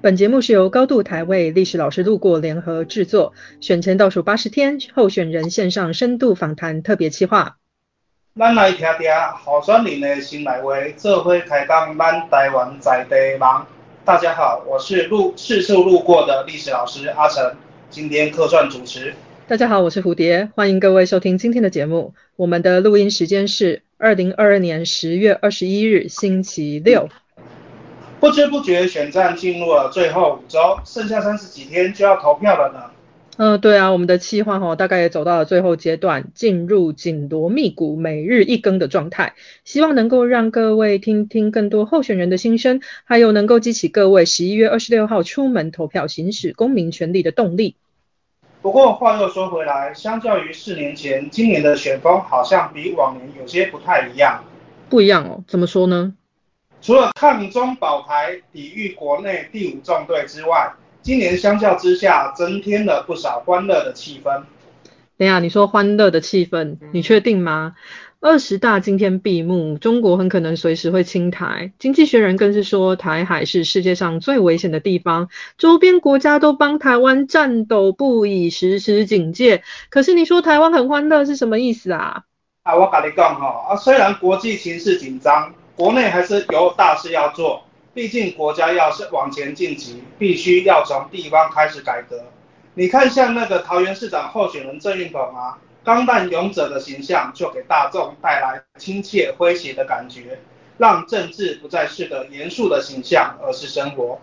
本节目是由高度台位历史老师路过联合制作，选前倒数八十天候选人线上深度访谈特别企划。咱来听听候选人的心内话，做伙开讲咱台湾在地梦。大家好，我是路四处路过的历史老师阿成，今天客串主持。大家好，我是蝴蝶，欢迎各位收听今天的节目。我们的录音时间是二零二二年十月二十一日星期六。不知不觉，选战进入了最后五周，剩下三十几天就要投票了呢。嗯，对啊，我们的计划哈，大概也走到了最后阶段，进入紧锣密鼓、每日一更的状态。希望能够让各位听听更多候选人的心声，还有能够激起各位十一月二十六号出门投票、行使公民权利的动力。不过话又说回来，相较于四年前，今年的选风好像比往年有些不太一样。不一样哦，怎么说呢？除了抗中保台、抵御国内第五纵队之外，今年相较之下增添了不少欢乐的气氛。等下，你说欢乐的气氛，你确定吗？二十大今天闭幕，中国很可能随时会清台。经济学人更是说，台海是世界上最危险的地方，周边国家都帮台湾战斗不已，时时警戒。可是你说台湾很欢乐是什么意思啊？啊，我跟你讲哈，啊，虽然国际形势紧张。国内还是有大事要做，毕竟国家要是往前晋级，必须要从地方开始改革。你看，像那个桃园市长候选人郑运鹏啊，钢弹勇者的形象就给大众带来亲切诙谐的感觉，让政治不再是个严肃的形象，而是生活。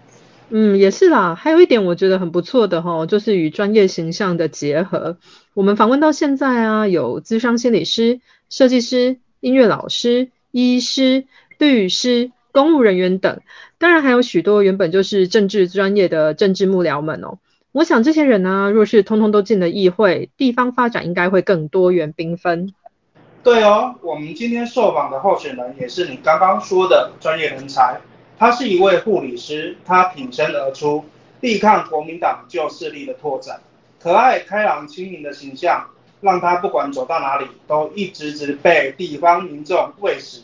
嗯，也是啦。还有一点我觉得很不错的哈，就是与专业形象的结合。我们访问到现在啊，有资商心理师、设计师、音乐老师、医师。律师、公务人员等，当然还有许多原本就是政治专业的政治幕僚们哦。我想这些人呢，若是通通都进了议会，地方发展应该会更多元缤纷。对哦，我们今天受访的候选人也是你刚刚说的专业人才，他是一位护理师，他挺身而出，力抗国民党旧势力的拓展，可爱、开朗、亲民的形象，让他不管走到哪里，都一直直被地方民众喂食。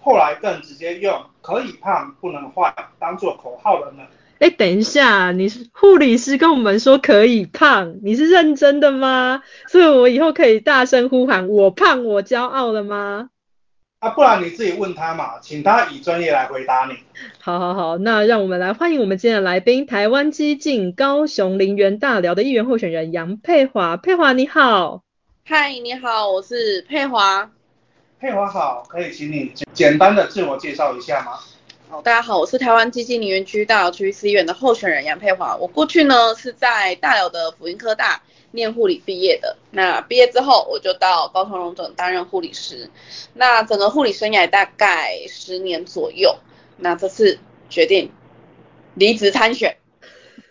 后来更直接用“可以胖不能坏”当做口号了呢。哎，等一下，你是护理师跟我们说可以胖，你是认真的吗？所以我以后可以大声呼喊“我胖我骄傲”了吗？啊，不然你自己问他嘛，请他以专业来回答你。好好好，那让我们来欢迎我们今天的来宾，台湾激进高雄林园大寮的议员候选人杨佩华。佩华你好。嗨，你好，我是佩华。佩华好，可以请你简单的自我介绍一下吗？好，大家好，我是台湾基金林园区大寮区医院的候选人杨佩华。我过去呢是在大寮的辅仁科大念护理毕业的。那毕业之后我就到高雄荣总担任护理师。那整个护理生涯大概十年左右。那这次决定离职参选。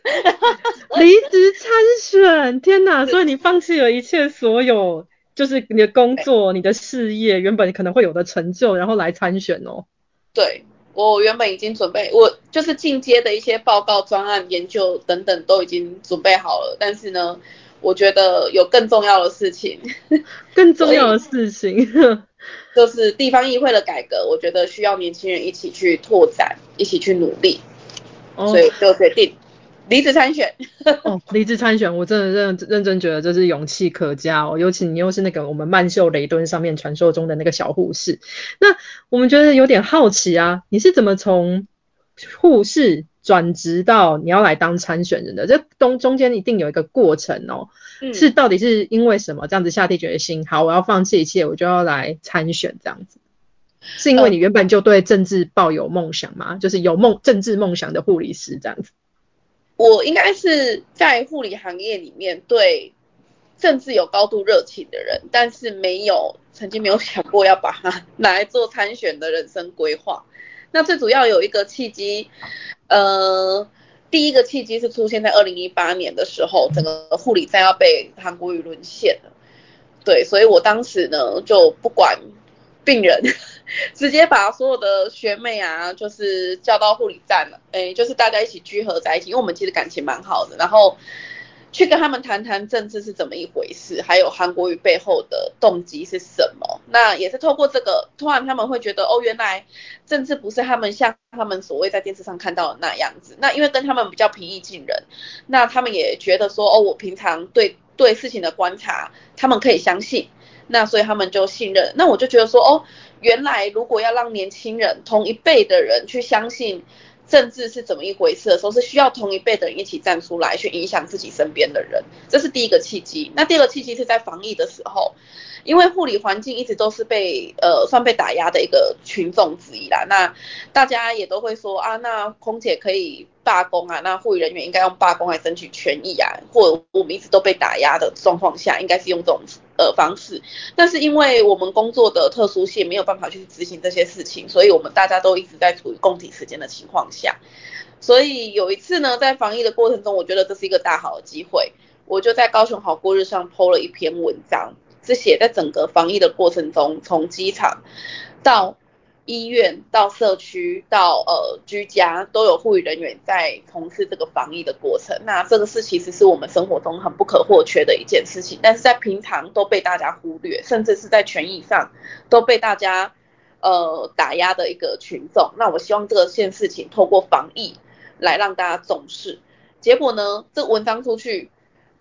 离职参选，天哪！所以你放弃了一切所有。就是你的工作、你的事业原本可能会有的成就，然后来参选哦。对，我原本已经准备，我就是进阶的一些报告、专案、研究等等都已经准备好了。但是呢，我觉得有更重要的事情，更重要的事情 就是地方议会的改革。我觉得需要年轻人一起去拓展，一起去努力，所以就决定。离职参选 哦，离职参选，我真的认认真觉得这是勇气可嘉哦，尤其你又是那个我们曼秀雷敦上面传说中的那个小护士，那我们觉得有点好奇啊，你是怎么从护士转职到你要来当参选人的？这中中间一定有一个过程哦，是到底是因为什么这样子下定决心，好，我要放弃一切，我就要来参选这样子，是因为你原本就对政治抱有梦想吗？就是有梦政治梦想的护理师这样子。我应该是在护理行业里面对政治有高度热情的人，但是没有曾经没有想过要把它拿来做参选的人生规划。那最主要有一个契机，呃，第一个契机是出现在二零一八年的时候，整个护理站要被韩国瑜沦陷了。对，所以我当时呢就不管病人。直接把所有的学妹啊，就是叫到护理站了，哎，就是大家一起聚合在一起，因为我们其实感情蛮好的。然后去跟他们谈谈政治是怎么一回事，还有韩国瑜背后的动机是什么。那也是透过这个，突然他们会觉得，哦，原来政治不是他们像他们所谓在电视上看到的那样子。那因为跟他们比较平易近人，那他们也觉得说，哦，我平常对对事情的观察，他们可以相信。那所以他们就信任。那我就觉得说，哦，原来如果要让年轻人同一辈的人去相信。政治是怎么一回事的时候，是需要同一辈的人一起站出来，去影响自己身边的人，这是第一个契机。那第二个契机是在防疫的时候，因为护理环境一直都是被呃算被打压的一个群众之一啦。那大家也都会说啊，那空姐可以罢工啊，那护理人员应该用罢工来争取权益啊，或我们一直都被打压的状况下，应该是用这种。呃方式，但是因为我们工作的特殊性，没有办法去执行这些事情，所以我们大家都一直在处于共体时间的情况下。所以有一次呢，在防疫的过程中，我觉得这是一个大好的机会，我就在高雄好过日上 PO 了一篇文章，是写在整个防疫的过程中，从机场到。医院到社区到呃居家都有护理人员在从事这个防疫的过程，那这个事其实是我们生活中很不可或缺的一件事情，但是在平常都被大家忽略，甚至是在权益上都被大家呃打压的一个群众。那我希望这件事情透过防疫来让大家重视。结果呢，这文章出去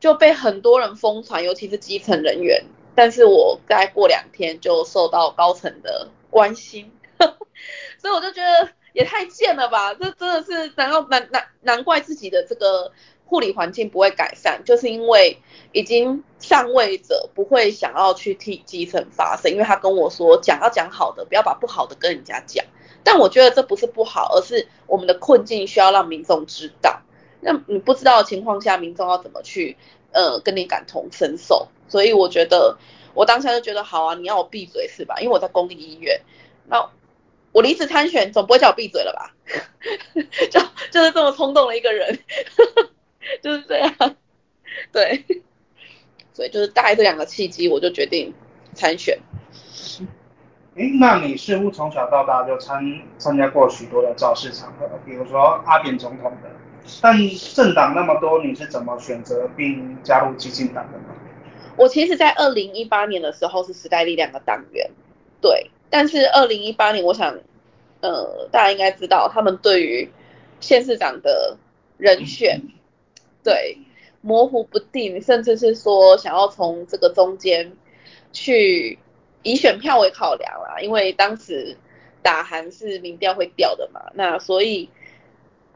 就被很多人疯传，尤其是基层人员。但是我再过两天就受到高层的关心。所以我就觉得也太贱了吧！这真的是难道难难难怪自己的这个护理环境不会改善，就是因为已经上位者不会想要去替基层发声，因为他跟我说讲要讲好的，不要把不好的跟人家讲。但我觉得这不是不好，而是我们的困境需要让民众知道。那你不知道的情况下，民众要怎么去呃跟你感同身受？所以我觉得我当下就觉得好啊，你要我闭嘴是吧？因为我在公立医院，那。我离职参选，总不会叫我闭嘴了吧？就 就是这么冲动的一个人，就是这样。对，所以就是大概这两个契机，我就决定参选。哎，那你似乎从小到大就参参加过许多的造势场合，比如说阿扁总统的。但政党那么多，你是怎么选择并加入激进党的呢？我其实，在二零一八年的时候是时代力量的党员，对。但是二零一八年，我想，呃，大家应该知道，他们对于县市长的人选，对模糊不定，甚至是说想要从这个中间去以选票为考量啦，因为当时打韩是民调会掉的嘛，那所以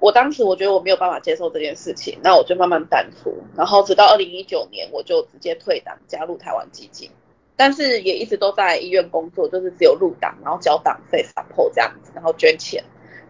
我当时我觉得我没有办法接受这件事情，那我就慢慢淡出，然后直到二零一九年，我就直接退党，加入台湾基金。但是也一直都在医院工作，就是只有入党，然后交党费、散后这样子，然后捐钱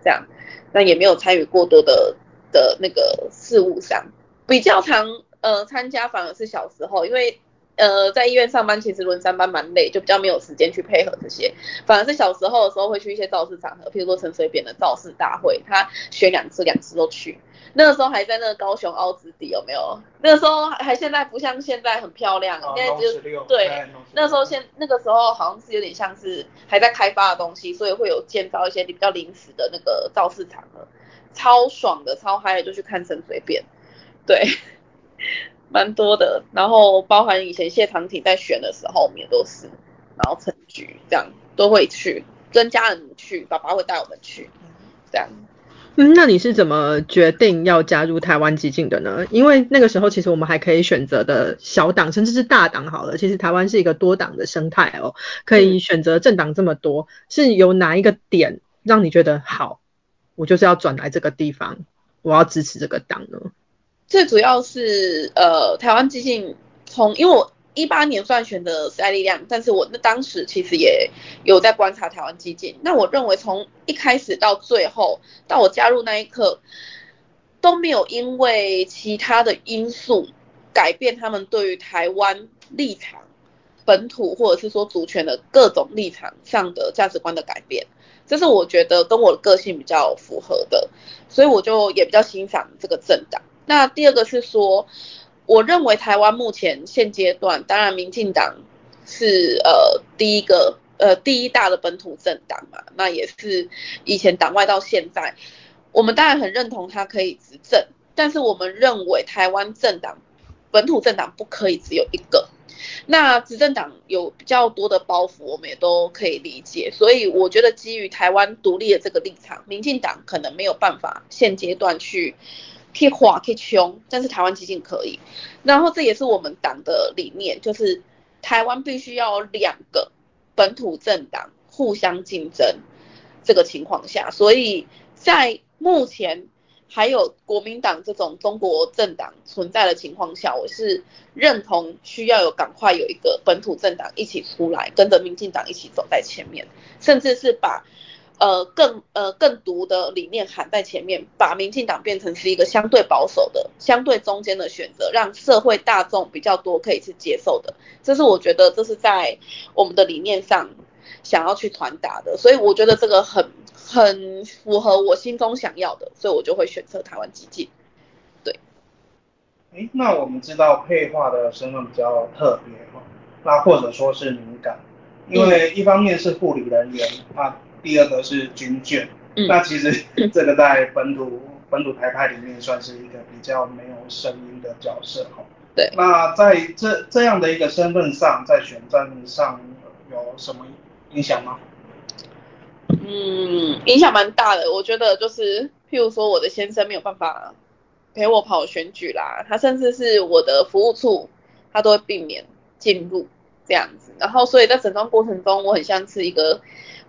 这样，那也没有参与过多的的那个事务上，比较常呃参加反而是小时候，因为。呃，在医院上班其实轮三班蛮累，就比较没有时间去配合这些。反而是小时候的时候会去一些造势场合，譬如说陈水扁的造势大会，他选两次，两次都去。那个时候还在那个高雄凹子底有没有？那个时候还现在不像现在很漂亮，现在就对。那时候现那个时候好像是有点像是还在开发的东西，所以会有建造一些比较临时的那个造势场合，超爽的，超嗨的，就去看陈水扁。对。蛮多的，然后包含以前谢长廷在选的时候，我们也都是，然后陈局这样都会去，跟家人去，爸爸会带我们去，这样。嗯，那你是怎么决定要加入台湾激进的呢？因为那个时候其实我们还可以选择的小党，甚至是大党好了。其实台湾是一个多党的生态哦，可以选择政党这么多，是有哪一个点让你觉得好？我就是要转来这个地方，我要支持这个党呢？最主要是呃，台湾基进从，因为我一八年算选的时代力量，但是我那当时其实也有在观察台湾基进。那我认为从一开始到最后，到我加入那一刻，都没有因为其他的因素改变他们对于台湾立场、本土或者是说主权的各种立场上的价值观的改变。这是我觉得跟我的个性比较符合的，所以我就也比较欣赏这个政党。那第二个是说，我认为台湾目前现阶段，当然民进党是呃第一个呃第一大的本土政党嘛，那也是以前党外到现在，我们当然很认同他可以执政，但是我们认为台湾政党本土政党不可以只有一个。那执政党有比较多的包袱，我们也都可以理解。所以我觉得基于台湾独立的这个立场，民进党可能没有办法现阶段去可以划可以穷，但是台湾基金可以。然后这也是我们党的理念，就是台湾必须要两个本土政党互相竞争这个情况下，所以在目前。还有国民党这种中国政党存在的情况下，我是认同需要有赶快有一个本土政党一起出来，跟着民进党一起走在前面，甚至是把呃更呃更毒的理念喊在前面，把民进党变成是一个相对保守的、相对中间的选择，让社会大众比较多可以去接受的。这是我觉得这是在我们的理念上想要去传达的，所以我觉得这个很。很符合我心中想要的，所以我就会选择台湾激进。对。哎，那我们知道配画的身份比较特别哈，那或者说是敏感，因为一方面是护理人员，那第二个是军眷，那其实这个在本土本土台派里面算是一个比较没有声音的角色哈。对。那在这这样的一个身份上，在选战上有什么影响吗？嗯，影响蛮大的。我觉得就是，譬如说我的先生没有办法陪我跑选举啦，他甚至是我的服务处，他都会避免进入这样子。然后，所以在整段过程中，我很像是一个，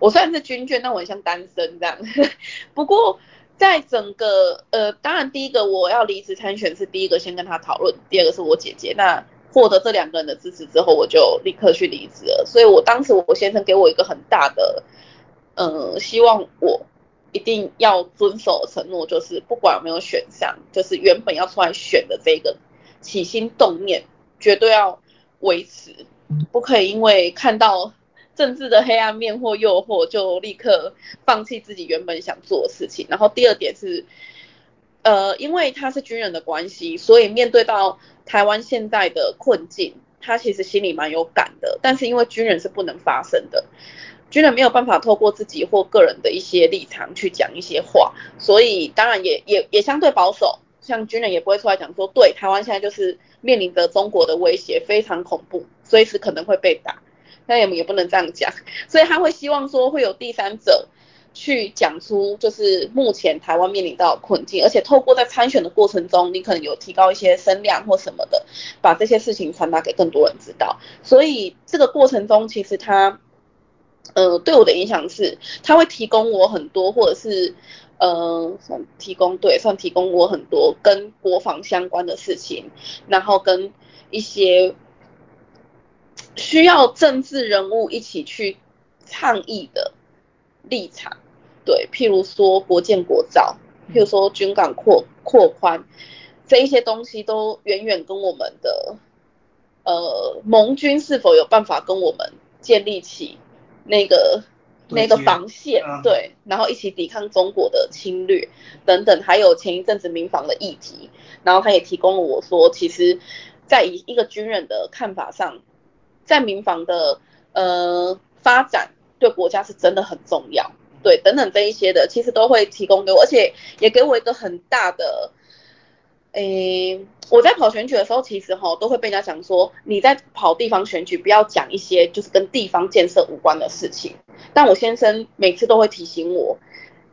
我虽然是军眷，但我很像单身这样。不过，在整个呃，当然第一个我要离职参选是第一个先跟他讨论，第二个是我姐姐。那获得这两个人的支持之后，我就立刻去离职了。所以我当时我先生给我一个很大的。呃，希望我一定要遵守承诺，就是不管有没有选上，就是原本要出来选的这个起心动念，绝对要维持，不可以因为看到政治的黑暗面或诱惑，就立刻放弃自己原本想做的事情。然后第二点是，呃，因为他是军人的关系，所以面对到台湾现在的困境，他其实心里蛮有感的。但是因为军人是不能发声的。军人没有办法透过自己或个人的一些立场去讲一些话，所以当然也也也相对保守，像军人也不会出来讲说，对台湾现在就是面临着中国的威胁，非常恐怖，随时可能会被打，那也也不能这样讲，所以他会希望说会有第三者去讲出就是目前台湾面临到困境，而且透过在参选的过程中，你可能有提高一些声量或什么的，把这些事情传达给更多人知道，所以这个过程中其实他。呃，对我的影响是，他会提供我很多，或者是呃，算提供对，算提供我很多跟国防相关的事情，然后跟一些需要政治人物一起去倡议的立场，对，譬如说国建国造，譬如说军港扩扩宽，这一些东西都远远跟我们的呃盟军是否有办法跟我们建立起。那个那个防线对，然后一起抵抗中国的侵略等等，还有前一阵子民防的议题，然后他也提供了我说，其实，在一一个军人的看法上，在民防的呃发展对国家是真的很重要，对等等这一些的，其实都会提供给我，而且也给我一个很大的。诶，我在跑选举的时候，其实哈都会被人家讲说，你在跑地方选举，不要讲一些就是跟地方建设无关的事情。但我先生每次都会提醒我，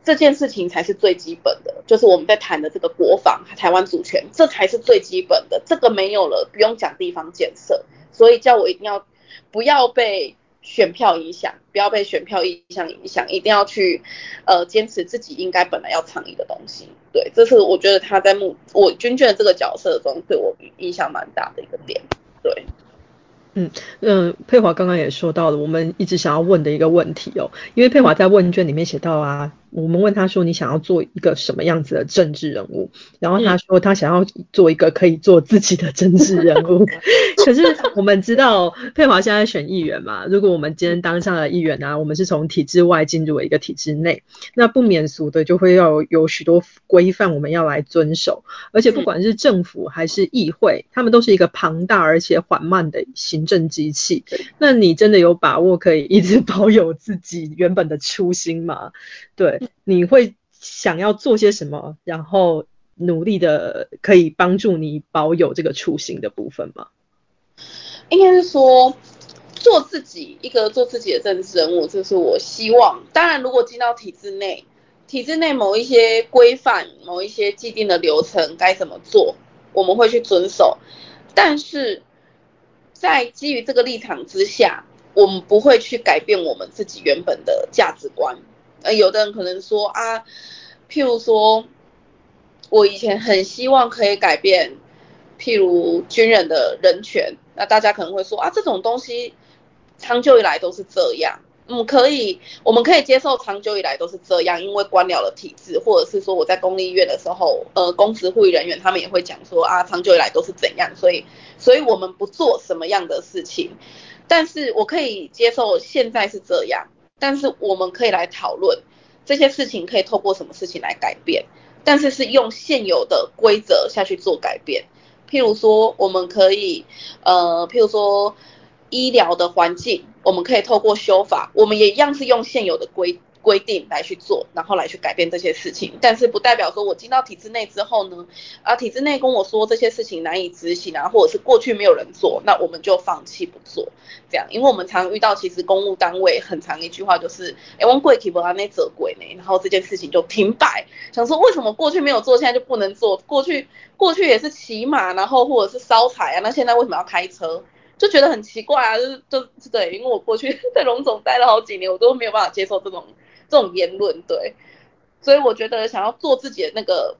这件事情才是最基本的，就是我们在谈的这个国防、台湾主权，这才是最基本的。这个没有了，不用讲地方建设。所以叫我一定要不要被。选票影响，不要被选票影响影响，一定要去呃坚持自己应该本来要倡议的东西。对，这是我觉得他在目我军眷这个角色中对我影响蛮大的一个点。对。嗯嗯，佩华刚刚也说到了，我们一直想要问的一个问题哦，因为佩华在问卷里面写到啊，我们问他说你想要做一个什么样子的政治人物，然后他说他想要做一个可以做自己的政治人物。可是我们知道佩华现在选议员嘛，如果我们今天当上了议员呢，我们是从体制外进入了一个体制内，那不免俗的就会要有许多规范我们要来遵守，而且不管是政府还是议会，他们都是一个庞大而且缓慢的行。行政机器，那你真的有把握可以一直保有自己原本的初心吗？对，你会想要做些什么？然后努力的可以帮助你保有这个初心的部分吗？应该是说做自己一个做自己的政治人物，这是我希望。当然，如果进到体制内，体制内某一些规范、某一些既定的流程该怎么做，我们会去遵守。但是在基于这个立场之下，我们不会去改变我们自己原本的价值观。呃，有的人可能说啊，譬如说，我以前很希望可以改变，譬如军人的人权，那大家可能会说啊，这种东西长久以来都是这样。嗯，可以，我们可以接受长久以来都是这样，因为官僚的体制，或者是说我在公立医院的时候，呃，公职护理人员他们也会讲说啊，长久以来都是怎样，所以，所以我们不做什么样的事情。但是我可以接受现在是这样。但是我们可以来讨论这些事情可以透过什么事情来改变，但是是用现有的规则下去做改变。譬如说，我们可以，呃，譬如说医疗的环境，我们可以透过修法，我们也一样是用现有的规。规定来去做，然后来去改变这些事情，但是不代表说我进到体制内之后呢，啊，体制内跟我说这些事情难以执行啊，或者是过去没有人做，那我们就放弃不做，这样，因为我们常遇到其实公务单位很长一句话就是，哎，我贵体不安内责鬼呢，然后这件事情就停摆，想说为什么过去没有做，现在就不能做？过去过去也是骑马，然后或者是烧柴啊，那现在为什么要开车？就觉得很奇怪啊，就就对，因为我过去 在龙总待了好几年，我都没有办法接受这种。这种言论对，所以我觉得想要做自己的那个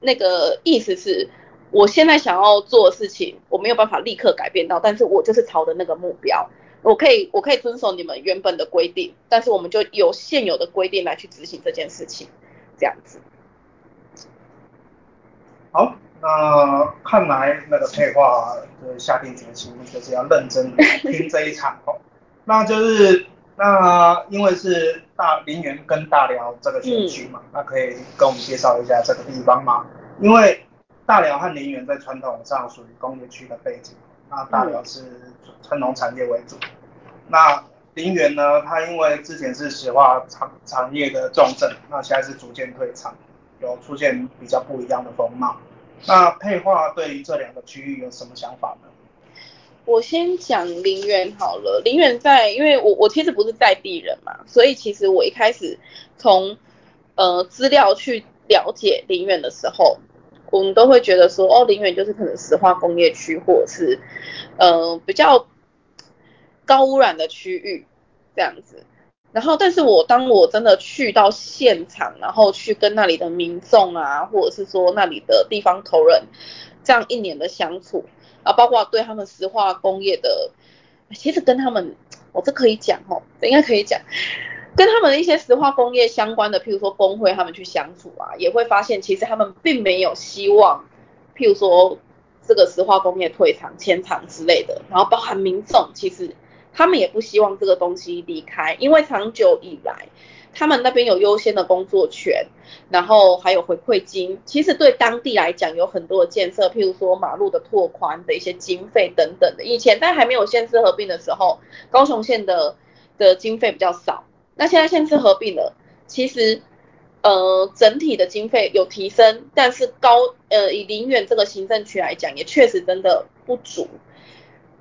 那个意思是，我现在想要做的事情，我没有办法立刻改变到，但是我就是朝着那个目标，我可以我可以遵守你们原本的规定，但是我们就有现有的规定来去执行这件事情，这样子。好，那看来那个配话就下定决心，就是要认真听这一场哦，那就是。那因为是大林园跟大寮这个选区嘛，那可以跟我们介绍一下这个地方吗？因为大寮和林园在传统上属于工业区的背景，那大寮是传统产业为主，那林园呢，它因为之前是石化产产业的重镇，那现在是逐渐退场，有出现比较不一样的风貌。那配化对于这两个区域有什么想法呢？我先讲林园好了，林园在，因为我我其实不是在地人嘛，所以其实我一开始从呃资料去了解林园的时候，我们都会觉得说，哦，林园就是可能石化工业区，或者是呃比较高污染的区域这样子。然后，但是我当我真的去到现场，然后去跟那里的民众啊，或者是说那里的地方头人，这样一年的相处。啊，包括对他们石化工业的，其实跟他们，我这可以讲哦，这应该可以讲，跟他们的一些石化工业相关的，譬如说工会，他们去相处啊，也会发现其实他们并没有希望，譬如说这个石化工业退场、迁厂之类的，然后包含民众，其实他们也不希望这个东西离开，因为长久以来。他们那边有优先的工作权，然后还有回馈金。其实对当地来讲有很多的建设，譬如说马路的拓宽的一些经费等等的。以前在还没有县市合并的时候，高雄县的的经费比较少。那现在县市合并了，其实呃整体的经费有提升，但是高呃以林远这个行政区来讲，也确实真的不足。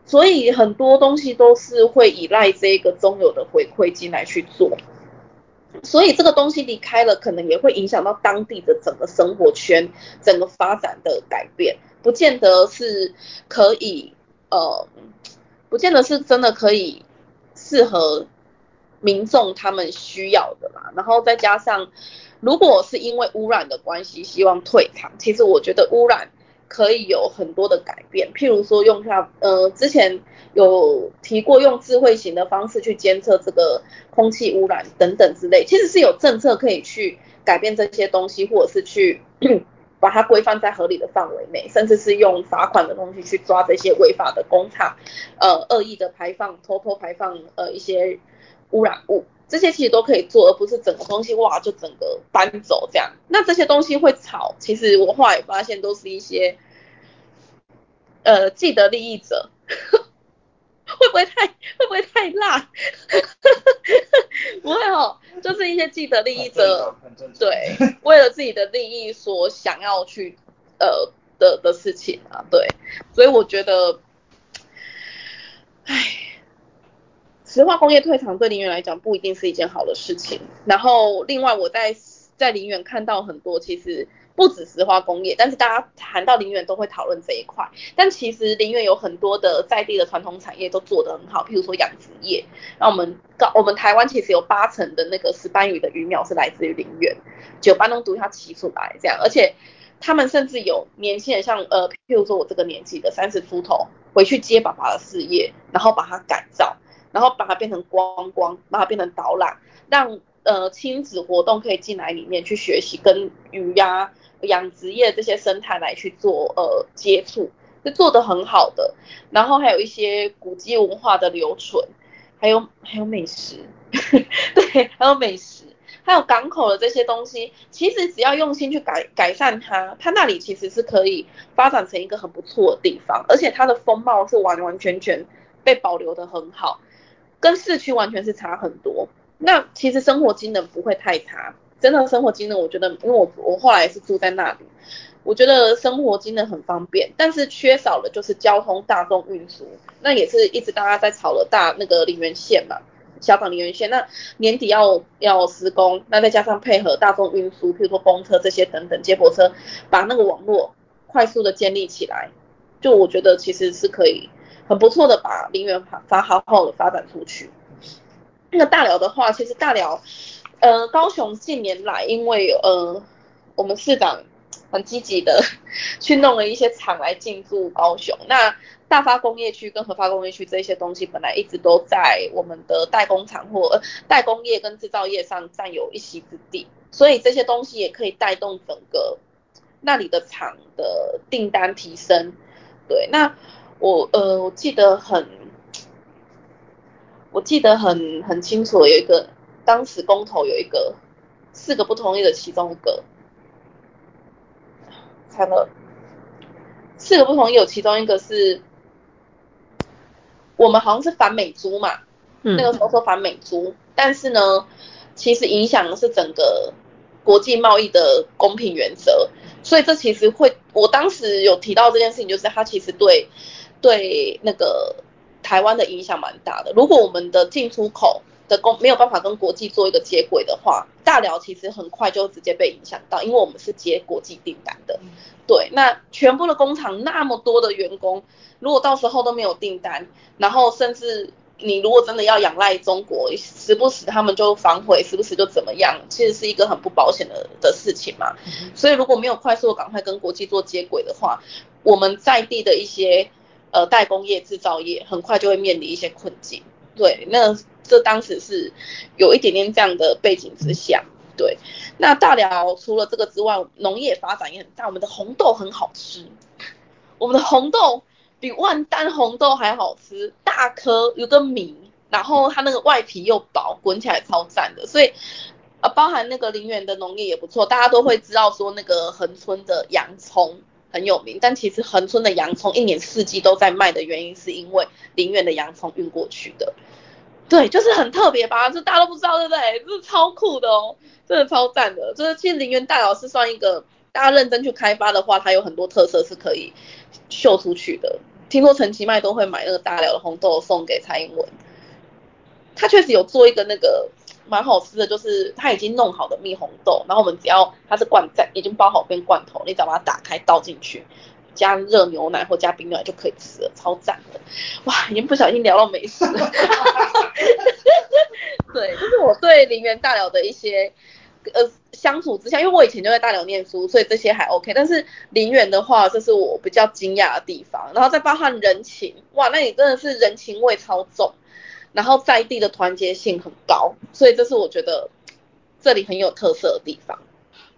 所以很多东西都是会依赖这个中有的回馈金来去做。所以这个东西离开了，可能也会影响到当地的整个生活圈、整个发展的改变，不见得是可以，呃，不见得是真的可以适合民众他们需要的啦。然后再加上，如果是因为污染的关系，希望退场，其实我觉得污染。可以有很多的改变，譬如说用下，呃，之前有提过用智慧型的方式去监测这个空气污染等等之类，其实是有政策可以去改变这些东西，或者是去 把它规范在合理的范围内，甚至是用罚款的东西去抓这些违法的工厂，呃，恶意的排放、偷偷排放呃一些污染物。这些其实都可以做，而不是整个东西哇就整个搬走这样。那这些东西会吵，其实我后来发现都是一些呃既得利益者，会不会太会不会太辣？不会哦，就是一些既得利益者，对，为了自己的利益所想要去呃的的事情啊，对，所以我觉得，石化工业退场对林园来讲不一定是一件好的事情。然后另外我在在林园看到很多其实。不止石化工业，但是大家谈到林园都会讨论这一块。但其实林园有很多的在地的传统产业都做得很好，譬如说养殖业。那我们高，我们台湾其实有八成的那个石斑鱼的鱼苗是来自于林园，九班东独它起出来这样，而且他们甚至有年轻人，像呃，譬如说我这个年纪的三十出头，回去接爸爸的事业，然后把它改造，然后把它变成观光，把它变成导览，让呃亲子活动可以进来里面去学习跟鱼呀。养殖业这些生态来去做呃接触，是做的很好的。然后还有一些古迹文化的留存，还有还有美食，对，还有美食，还有港口的这些东西，其实只要用心去改改善它，它那里其实是可以发展成一个很不错的地方，而且它的风貌是完完全全被保留的很好，跟市区完全是差很多。那其实生活机能不会太差。真的生活机能，我觉得，因为我我后来是住在那里，我觉得生活机能很方便，但是缺少了就是交通大众运输，那也是一直大家在吵的大那个林园线嘛，小港林园线，那年底要要施工，那再加上配合大众运输，譬如说公车这些等等接驳车，把那个网络快速的建立起来，就我觉得其实是可以很不错的把林园发发好好的发展出去。那大寮的话，其实大寮。呃，高雄近年来，因为呃，我们市长很积极的 去弄了一些厂来进驻高雄。那大发工业区跟核发工业区这些东西，本来一直都在我们的代工厂或代工业跟制造业上占有一席之地，所以这些东西也可以带动整个那里的厂的订单提升。对，那我呃，我记得很，我记得很很清楚，有一个。当时公投有一个四个不同意的其中一个，惨了，四个不同意有其中一个是，我们好像是反美猪嘛，那个时候说反美猪，但是呢，其实影响的是整个国际贸易的公平原则，所以这其实会，我当时有提到这件事情，就是它其实对对那个台湾的影响蛮大的，如果我们的进出口。的工没有办法跟国际做一个接轨的话，大寮其实很快就直接被影响到，因为我们是接国际订单的。对，那全部的工厂那么多的员工，如果到时候都没有订单，然后甚至你如果真的要仰赖中国，时不时他们就反悔，时不时就怎么样，其实是一个很不保险的的事情嘛。所以如果没有快速赶快跟国际做接轨的话，我们在地的一些呃代工业、制造业很快就会面临一些困境。对，那。这当时是有一点点这样的背景之下，对。那大寮除了这个之外，农业发展也很大。我们的红豆很好吃，我们的红豆比万丹红豆还好吃，大颗有个米，然后它那个外皮又薄，滚起来超赞的。所以啊，包含那个林园的农业也不错，大家都会知道说那个恒村的洋葱很有名，但其实恒村的洋葱一年四季都在卖的原因，是因为林园的洋葱运过去的。对，就是很特别吧，这大家都不知道，对不对？这是超酷的哦，真的超赞的。就是其实林园大寮是算一个大家认真去开发的话，它有很多特色是可以秀出去的。听说陈其迈都会买那个大寮的红豆送给蔡英文，他确实有做一个那个蛮好吃的，就是他已经弄好的蜜红豆，然后我们只要它是罐在已经包好变罐头，你只要把它打开倒进去。加热牛奶或加冰牛奶就可以吃了，超赞的！哇，已经不小心聊到美食了。对，就是我对林园大寮的一些呃相处之下，因为我以前就在大寮念书，所以这些还 OK。但是林园的话，这是我比较惊讶的地方。然后再包含人情，哇，那你真的是人情味超重，然后在地的团结性很高，所以这是我觉得这里很有特色的地方。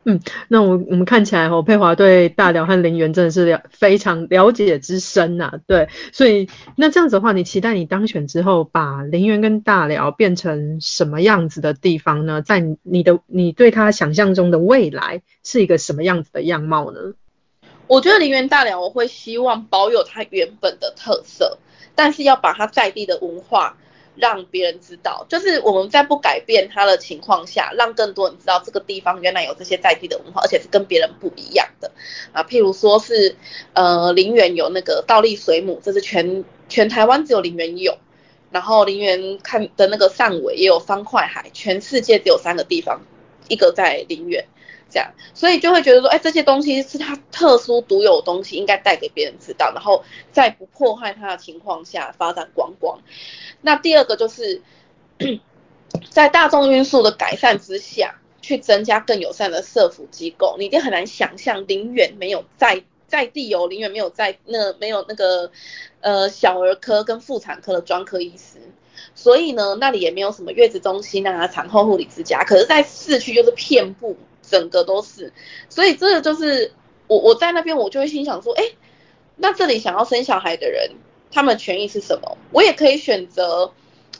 嗯，那我我们看起来哦，佩华对大寮和林园真的是了非常了解之深呐，对，所以那这样子的话，你期待你当选之后，把林园跟大寮变成什么样子的地方呢？在你的你对他想象中的未来是一个什么样子的样貌呢？我觉得林园大寮，我会希望保有它原本的特色，但是要把它在地的文化让别人知道，就是我们在不改变它的情况下，让更多人知道这个地方原来有这些在地的文化，而且是跟别人不一样的啊。譬如说是呃林园有那个倒立水母，这是全全台湾只有林园有，然后林园看的那个汕尾也有方块海，全世界只有三个地方，一个在林园。这样，所以就会觉得说，哎，这些东西是它特殊独有的东西，应该带给别人知道，然后在不破坏它的情况下发展观光。那第二个就是 在大众运输的改善之下，去增加更友善的社福机构。你一定很难想象林远没有在在地有林远没有在那没有那个呃小儿科跟妇产科的专科医师，所以呢，那里也没有什么月子中心啊、产后护理之家。可是，在市区就是遍布。整个都是，所以这个就是我我在那边我就会心想说，哎，那这里想要生小孩的人，他们权益是什么？我也可以选择，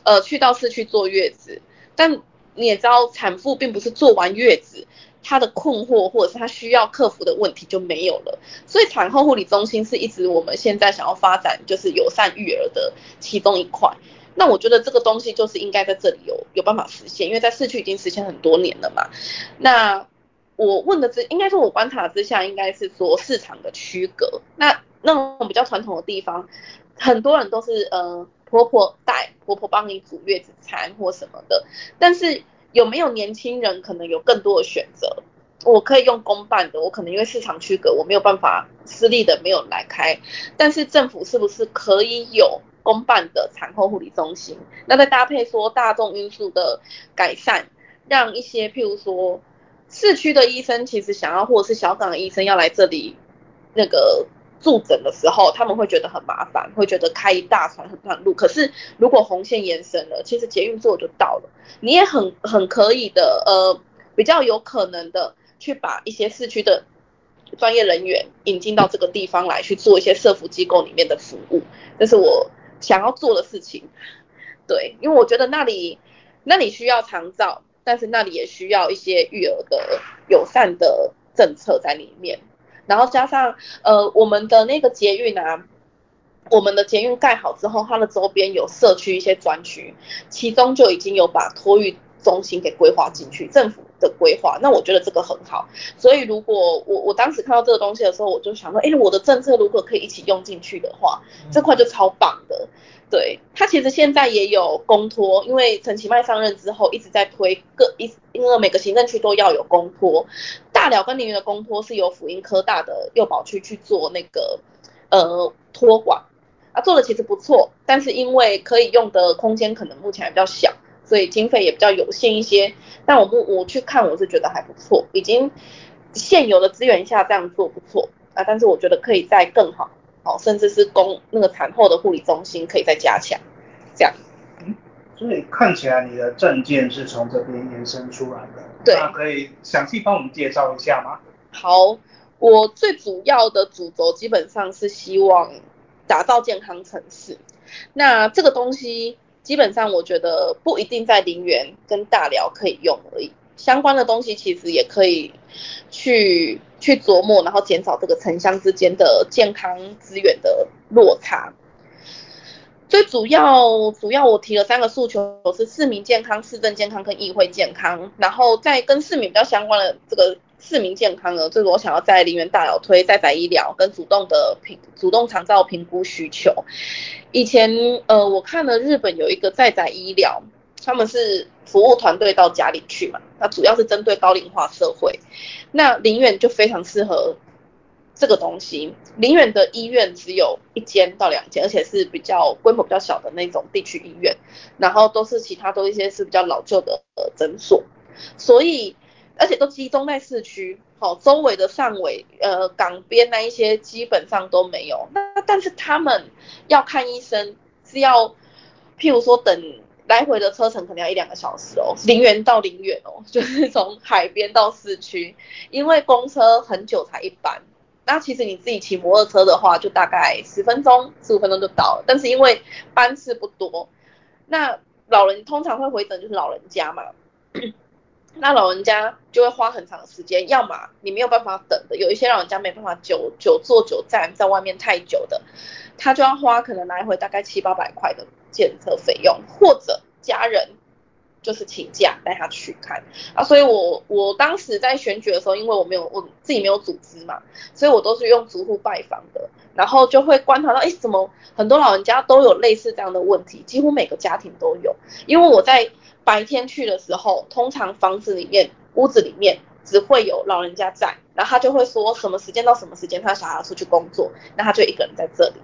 呃，去到市区坐月子，但你也知道，产妇并不是做完月子，她的困惑或者是她需要克服的问题就没有了。所以产后护理中心是一直我们现在想要发展就是友善育儿的其中一块。那我觉得这个东西就是应该在这里有有办法实现，因为在市区已经实现很多年了嘛。那我问的之，应该说我观察之下，应该是说市场的区隔。那那种比较传统的地方，很多人都是呃婆婆带，婆婆帮你煮月子餐或什么的。但是有没有年轻人可能有更多的选择？我可以用公办的，我可能因为市场区隔，我没有办法私立的没有来开。但是政府是不是可以有公办的产后护理中心？那再搭配说大众因素的改善，让一些譬如说。市区的医生其实想要，或者是小港的医生要来这里那个住诊的时候，他们会觉得很麻烦，会觉得开一大串很短路。可是如果红线延伸了，其实捷运坐就到了，你也很很可以的，呃，比较有可能的去把一些市区的专业人员引进到这个地方来去做一些社福机构里面的服务，这是我想要做的事情。对，因为我觉得那里那里需要长照。但是那里也需要一些育儿的友善的政策在里面，然后加上呃我们的那个捷运啊，我们的捷运盖好之后，它的周边有社区一些专区，其中就已经有把托育中心给规划进去，政府的规划，那我觉得这个很好。所以如果我我当时看到这个东西的时候，我就想说，哎，我的政策如果可以一起用进去的话，这块就超棒的。对他其实现在也有公托，因为陈其迈上任之后一直在推各一，因为每个行政区都要有公托。大寮跟林园的公托是由辅英科大的幼保区去做那个呃托管，啊做的其实不错，但是因为可以用的空间可能目前还比较小，所以经费也比较有限一些。但我们我去看我是觉得还不错，已经现有的资源下这样做不错啊，但是我觉得可以再更好。哦，甚至是供那个产后的护理中心可以再加强，这样。嗯，所以看起来你的证件是从这边延伸出来的。对。那可以详细帮我们介绍一下吗？好，我最主要的主轴基本上是希望打造健康城市。那这个东西基本上我觉得不一定在林园跟大寮可以用而已。相关的东西其实也可以去去琢磨，然后减少这个城乡之间的健康资源的落差。最主要主要我提了三个诉求，是市民健康、市政健康跟议会健康。然后在跟市民比较相关的这个市民健康呢，就是我想要在林园大寮推在宅医疗跟主动的评主动长照评估需求。以前呃我看了日本有一个在宅医疗。他们是服务团队到家里去嘛，那主要是针对高龄化社会，那林园就非常适合这个东西。林园的医院只有一间到两间，而且是比较规模比较小的那种地区医院，然后都是其他都一些是比较老旧的呃诊所，所以而且都集中在市区，好，周围的上尾呃港边那一些基本上都没有。那但是他们要看医生是要，譬如说等。来回的车程可能要一两个小时哦，林园到林园哦，就是从海边到市区，因为公车很久才一班，那其实你自己骑摩托车的话，就大概十分钟、十五分钟就到了。但是因为班次不多，那老人通常会回诊就是老人家嘛，那老人家就会花很长时间，要么你没有办法等的，有一些老人家没办法久久坐久站在外面太久的，他就要花可能来回大概七八百块的检测费用，或者家人就是请假带他去看啊。所以我我当时在选举的时候，因为我没有我自己没有组织嘛，所以我都是用逐户拜访的，然后就会观察到，哎，怎么很多老人家都有类似这样的问题，几乎每个家庭都有，因为我在。白天去的时候，通常房子里面、屋子里面只会有老人家在，然后他就会说什么时间到什么时间他小孩出去工作，那他就一个人在这里，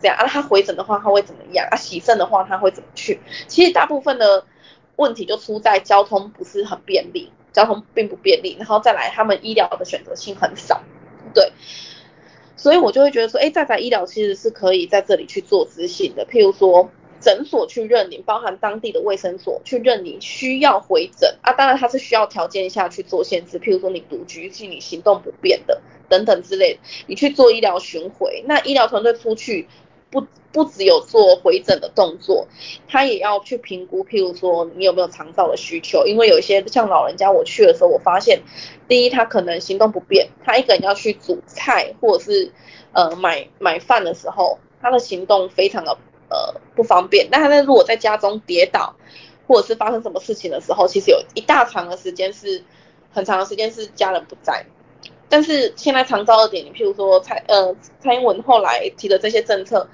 这样啊。他回诊的话他会怎么样啊？洗肾的话他会怎么去？其实大部分的问题就出在交通不是很便利，交通并不便利，然后再来他们医疗的选择性很少，对。所以我就会觉得说，哎，在在医疗其实是可以在这里去做执行的，譬如说。诊所去认领，包含当地的卫生所去认领，需要回诊啊。当然，它是需要条件下去做限制，譬如说你独居，是你行动不便的等等之类，你去做医疗巡回。那医疗团队出去不不只有做回诊的动作，他也要去评估，譬如说你有没有肠道的需求。因为有一些像老人家，我去的时候，我发现第一他可能行动不便，他一个人要去煮菜或者是呃买买饭的时候，他的行动非常的。呃，不方便。那他如果在家中跌倒，或者是发生什么事情的时候，其实有一大长的时间是很长的时间是家人不在。但是现在长照二点零，譬如说蔡呃蔡英文后来提的这些政策，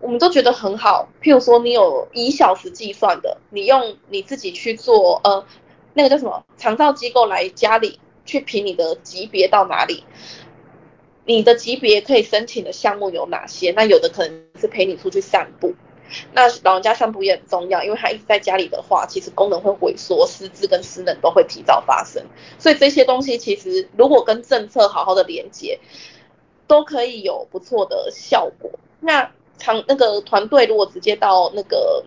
我们都觉得很好。譬如说你有以小时计算的，你用你自己去做呃那个叫什么长照机构来家里去评你的级别到哪里。你的级别可以申请的项目有哪些？那有的可能是陪你出去散步，那老人家散步也很重要，因为他一直在家里的话，其实功能会萎缩，失智跟失能都会提早发生。所以这些东西其实如果跟政策好好的连接，都可以有不错的效果。那长那个团队如果直接到那个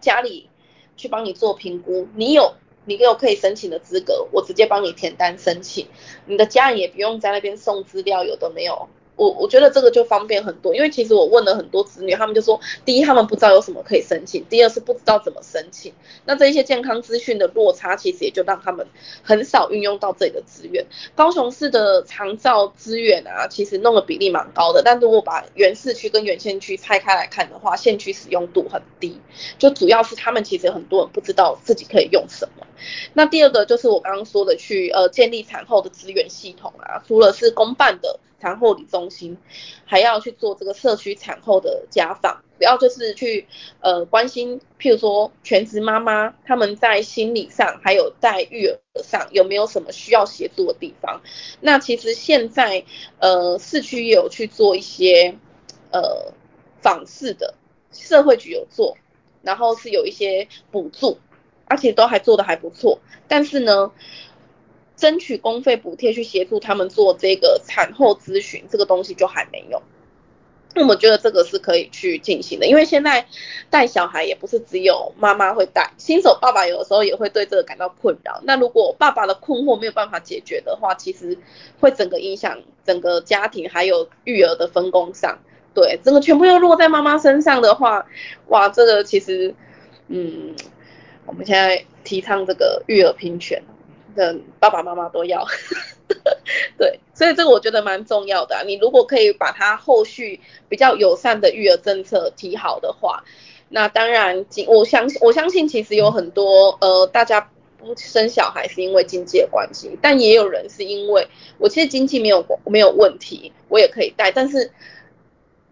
家里去帮你做评估，你有。你有可以申请的资格，我直接帮你填单申请，你的家人也不用在那边送资料，有的没有。我我觉得这个就方便很多，因为其实我问了很多子女，他们就说，第一他们不知道有什么可以申请，第二是不知道怎么申请。那这一些健康资讯的落差，其实也就让他们很少运用到这里的资源。高雄市的长照资源啊，其实弄的比例蛮高的，但如果把原市区跟原县区拆开来看的话，县区使用度很低，就主要是他们其实很多人不知道自己可以用什么。那第二个就是我刚刚说的，去呃建立产后的资源系统啊，除了是公办的。产后理中心还要去做这个社区产后的家访，主要就是去呃关心，譬如说全职妈妈他们在心理上还有在育儿上有没有什么需要协助的地方。那其实现在呃市区也有去做一些呃访视的，社会局有做，然后是有一些补助，而且都还做的还不错，但是呢。争取公费补贴去协助他们做这个产后咨询，这个东西就还没有。那我觉得这个是可以去进行的，因为现在带小孩也不是只有妈妈会带，新手爸爸有的时候也会对这个感到困扰。那如果爸爸的困惑没有办法解决的话，其实会整个影响整个家庭还有育儿的分工上。对，整个全部又落在妈妈身上的话，哇，这个其实，嗯，我们现在提倡这个育儿平权。的爸爸妈妈都要，对，所以这个我觉得蛮重要的。你如果可以把它后续比较友善的育儿政策提好的话，那当然，我相信我相信其实有很多呃，大家不生小孩是因为经济的关系，但也有人是因为我其实经济没有没有问题，我也可以带，但是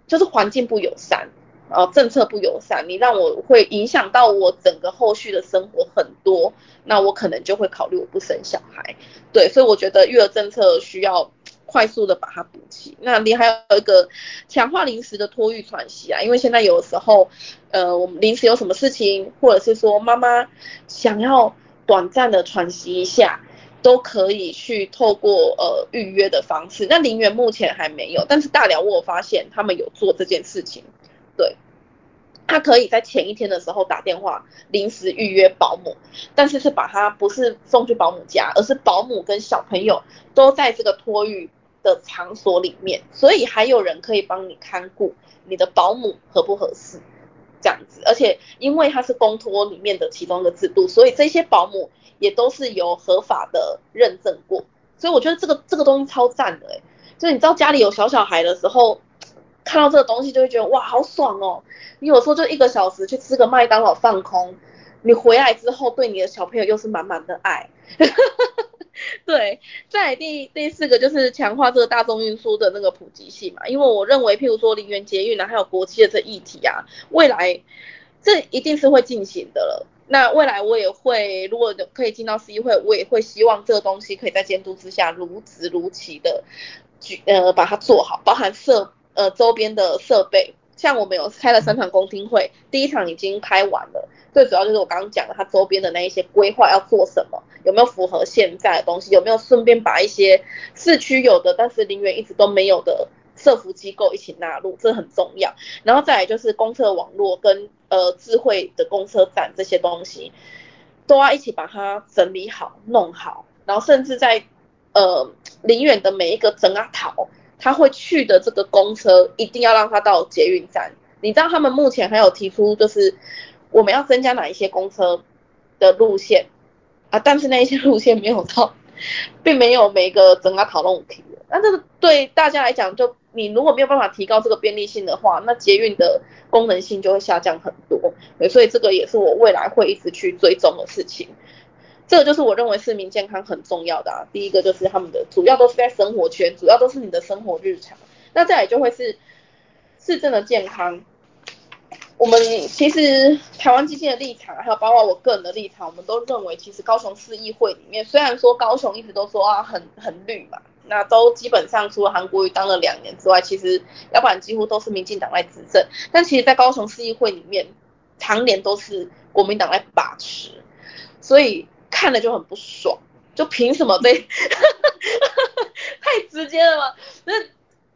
就是环境不友善。呃，政策不友善，你让我会影响到我整个后续的生活很多，那我可能就会考虑我不生小孩。对，所以我觉得育儿政策需要快速的把它补齐。那你还有一个强化临时的托育喘息啊，因为现在有时候，呃，我们临时有什么事情，或者是说妈妈想要短暂的喘息一下，都可以去透过呃预约的方式。那林园目前还没有，但是大寮我发现他们有做这件事情。对，他可以在前一天的时候打电话临时预约保姆，但是是把他不是送去保姆家，而是保姆跟小朋友都在这个托育的场所里面，所以还有人可以帮你看顾你的保姆合不合适？这样子，而且因为它是公托里面的其中一个制度，所以这些保姆也都是有合法的认证过，所以我觉得这个这个东西超赞的哎，就是你知道家里有小小孩的时候，看到这个东西就会觉得哇好爽哦，你有时候就一个小时去吃个麦当劳放空，你回来之后对你的小朋友又是满满的爱。对，再第第四个就是强化这个大众运输的那个普及性嘛，因为我认为，譬如说零元捷运啊，还有国际的这议题啊，未来这一定是会进行的了。那未来我也会，如果可以进到市议会，我也会希望这个东西可以在监督之下如职如期的举呃把它做好，包含设呃周边的设备，像我们有开了三场公听会，第一场已经开完了。最主要就是我刚刚讲的，它周边的那一些规划要做什么，有没有符合现在的东西，有没有顺便把一些市区有的但是林园一直都没有的设服机构一起纳入，这很重要。然后再来就是公车网络跟呃智慧的公车站这些东西，都要一起把它整理好、弄好。然后甚至在呃林园的每一个整啊讨，他会去的这个公车，一定要让他到捷运站。你知道他们目前还有提出就是。我们要增加哪一些公车的路线啊？但是那一些路线没有到，并没有每个整个讨论题。那这个对大家来讲，就你如果没有办法提高这个便利性的话，那捷运的功能性就会下降很多。所以这个也是我未来会一直去追踪的事情。这个就是我认为市民健康很重要的啊。第一个就是他们的主要都是在生活圈，主要都是你的生活日常。那再来就会是市政的健康。我们其实台湾基金的立场，还有包括我个人的立场，我们都认为，其实高雄市议会里面，虽然说高雄一直都说啊很很绿嘛，那都基本上除了韩国瑜当了两年之外，其实要不然几乎都是民进党来执政。但其实，在高雄市议会里面，常年都是国民党来把持，所以看了就很不爽，就凭什么被 太直接了吗？那。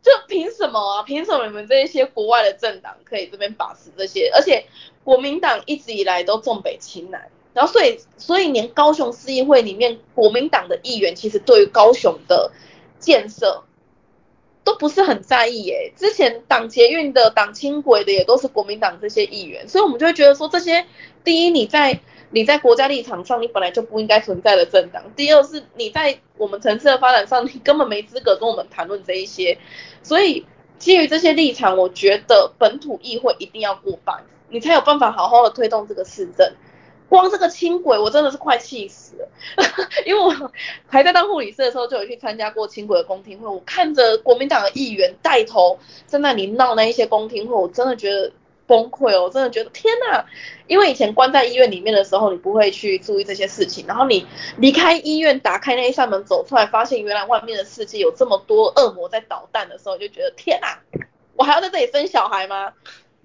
就凭什么啊？凭什么你们这些国外的政党可以这边把持这些？而且国民党一直以来都重北轻南，然后所以所以连高雄市议会里面国民党的议员其实对于高雄的建设都不是很在意耶。之前党捷运的、党轻轨的也都是国民党这些议员，所以我们就会觉得说这些第一你在。你在国家立场上，你本来就不应该存在的政党。第二是，你在我们城市的发展上，你根本没资格跟我们谈论这一些。所以，基于这些立场，我觉得本土议会一定要过半，你才有办法好好的推动这个市政。光这个轻轨，我真的是快气死了，因为我还在当护理师的时候，就有去参加过轻轨的公听会。我看着国民党的议员带头在那里闹那一些公听会，我真的觉得。崩溃哦！我真的觉得天哪，因为以前关在医院里面的时候，你不会去注意这些事情，然后你离开医院，打开那一扇门走出来，发现原来外面的世界有这么多恶魔在捣蛋的时候，就觉得天哪，我还要在这里生小孩吗？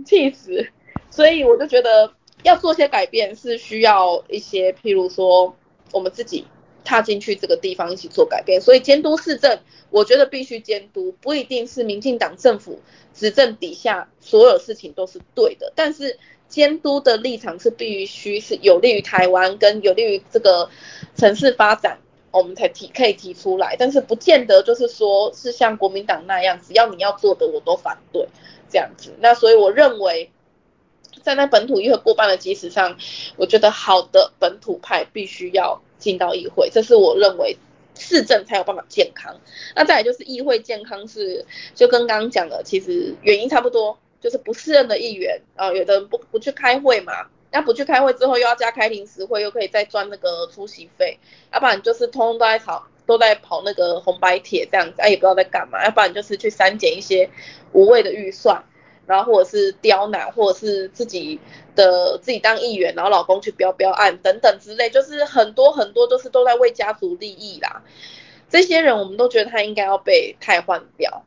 气死！所以我就觉得要做些改变，是需要一些，譬如说我们自己踏进去这个地方一起做改变。所以监督市政，我觉得必须监督，不一定是民进党政府。执政底下所有事情都是对的，但是监督的立场是必须是有利于台湾跟有利于这个城市发展，我们才提可以提出来，但是不见得就是说是像国民党那样，只要你要做的我都反对这样子。那所以我认为，站在本土议会过半的基础上，我觉得好的本土派必须要进到议会，这是我认为。市政才有办法健康，那再来就是议会健康是就跟刚刚讲的，其实原因差不多，就是不适任的议员啊，有的人不不去开会嘛，那不去开会之后又要加开临时会，又可以再赚那个出席费，要不然就是通通都在跑都在跑那个红白帖这样子，啊也不知道在干嘛，要不然就是去删减一些无谓的预算。然后或者是刁难，或者是自己的自己当议员，然后老公去标标案等等之类，就是很多很多都是都在为家族利益啦。这些人我们都觉得他应该要被汰换掉，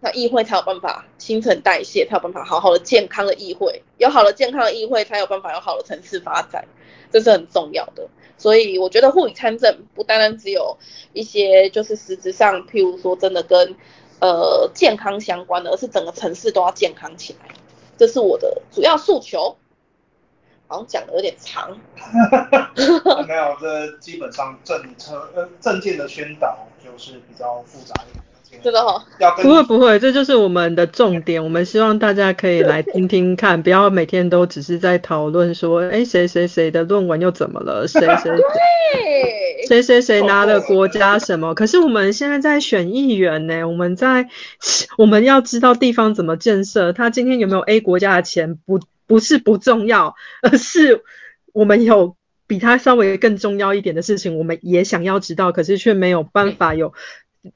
那议会才有办法新陈代谢，才有办法好好的健康的议会，有好的健康的议会才有办法有好的城市发展，这是很重要的。所以我觉得护理参政不单单只有一些就是实质上，譬如说真的跟。呃，健康相关的，而是整个城市都要健康起来，这是我的主要诉求。好像讲的有点长。没有，这基本上政策呃政见的宣导就是比较复杂一点。真的哈，不会不会，这就是我们的重点。我们希望大家可以来听听看，不要每天都只是在讨论说，哎，谁谁谁的论文又怎么了？谁谁对，谁谁谁拿了国家什么？可是我们现在在选议员呢，我们在我们要知道地方怎么建设，他今天有没有 A 国家的钱，不不是不重要，而是我们有比他稍微更重要一点的事情，我们也想要知道，可是却没有办法有。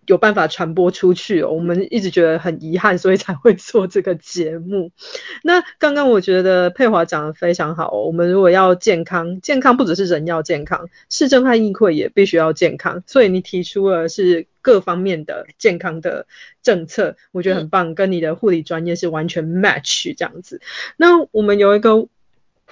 有办法传播出去，我们一直觉得很遗憾，所以才会做这个节目。那刚刚我觉得佩华讲的非常好，我们如果要健康，健康不只是人要健康，市政和议会也必须要健康。所以你提出了是各方面的健康的政策，我觉得很棒，跟你的护理专业是完全 match 这样子。那我们有一个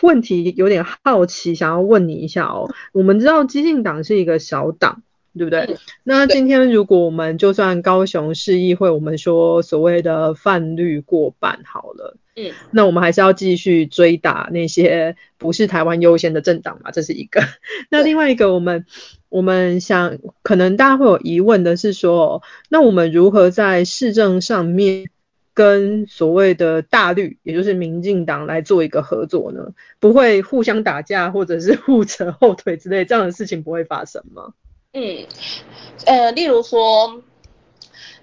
问题有点好奇，想要问你一下哦。我们知道激进党是一个小党。对不对？那今天如果我们就算高雄市议会，我们说所谓的泛绿过半好了，嗯，那我们还是要继续追打那些不是台湾优先的政党嘛，这是一个。那另外一个，我们我们想，可能大家会有疑问的是说，那我们如何在市政上面跟所谓的大绿，也就是民进党来做一个合作呢？不会互相打架或者是互扯后腿之类这样的事情不会发生吗？嗯，呃，例如说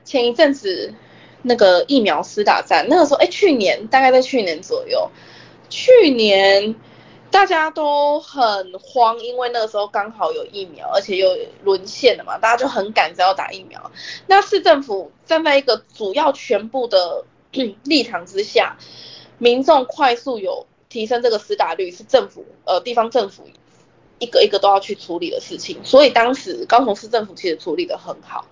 前一阵子那个疫苗施打战，那个时候，哎，去年大概在去年左右，去年大家都很慌，因为那个时候刚好有疫苗，而且又沦陷了嘛，大家就很赶着要打疫苗。那市政府站在一个主要全部的 立场之下，民众快速有提升这个施打率，是政府呃地方政府。一个一个都要去处理的事情，所以当时高雄市政府其实处理的很好，